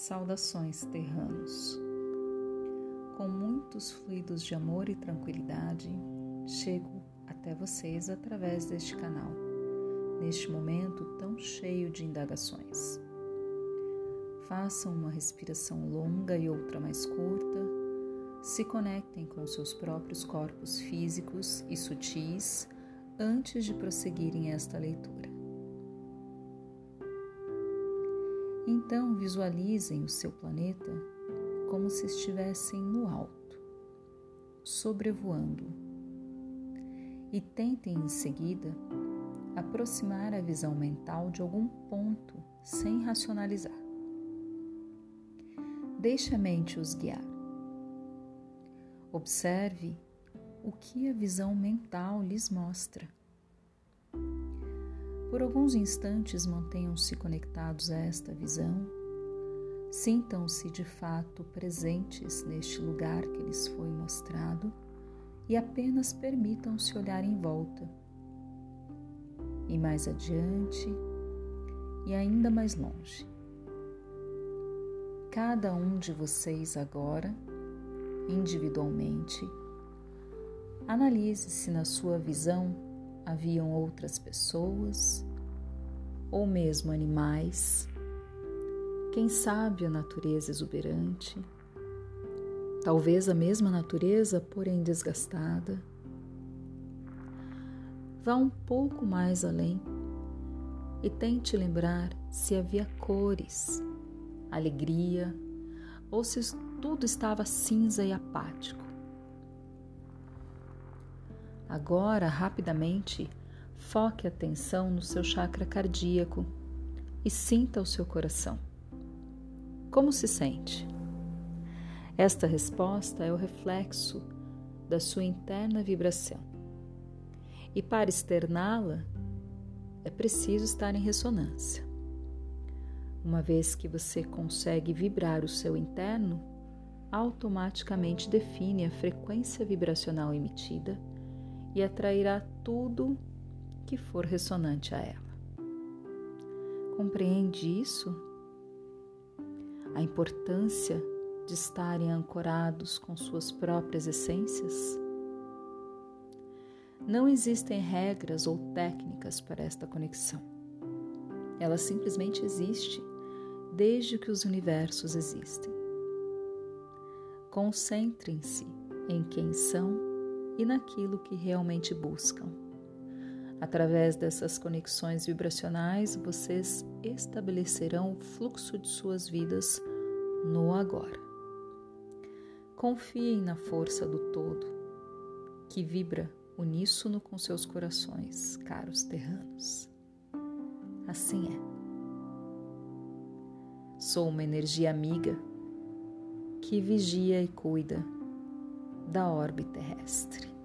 Saudações, terranos. Com muitos fluidos de amor e tranquilidade, chego até vocês através deste canal, neste momento tão cheio de indagações. Façam uma respiração longa e outra mais curta, se conectem com seus próprios corpos físicos e sutis antes de prosseguirem esta leitura. Então visualizem o seu planeta como se estivessem no alto, sobrevoando, e tentem em seguida aproximar a visão mental de algum ponto sem racionalizar. Deixe a mente os guiar. Observe o que a visão mental lhes mostra. Por alguns instantes mantenham-se conectados a esta visão. Sintam-se de fato presentes neste lugar que lhes foi mostrado e apenas permitam-se olhar em volta. E mais adiante e ainda mais longe. Cada um de vocês agora, individualmente, analise se na sua visão haviam outras pessoas ou mesmo animais, quem sabe a natureza exuberante, talvez a mesma natureza, porém desgastada. Vá um pouco mais além e tente lembrar se havia cores, alegria ou se tudo estava cinza e apático. Agora, rapidamente, foque a atenção no seu chakra cardíaco e sinta o seu coração. Como se sente? Esta resposta é o reflexo da sua interna vibração. E para externá-la, é preciso estar em ressonância. Uma vez que você consegue vibrar o seu interno, automaticamente define a frequência vibracional emitida e atrairá tudo que for ressonante a ela. Compreende isso? A importância de estarem ancorados com suas próprias essências? Não existem regras ou técnicas para esta conexão. Ela simplesmente existe desde que os universos existem. Concentrem-se em quem são e naquilo que realmente buscam. Através dessas conexões vibracionais, vocês estabelecerão o fluxo de suas vidas no agora. Confiem na força do todo, que vibra uníssono com seus corações, caros terranos. Assim é. Sou uma energia amiga que vigia e cuida da órbita terrestre.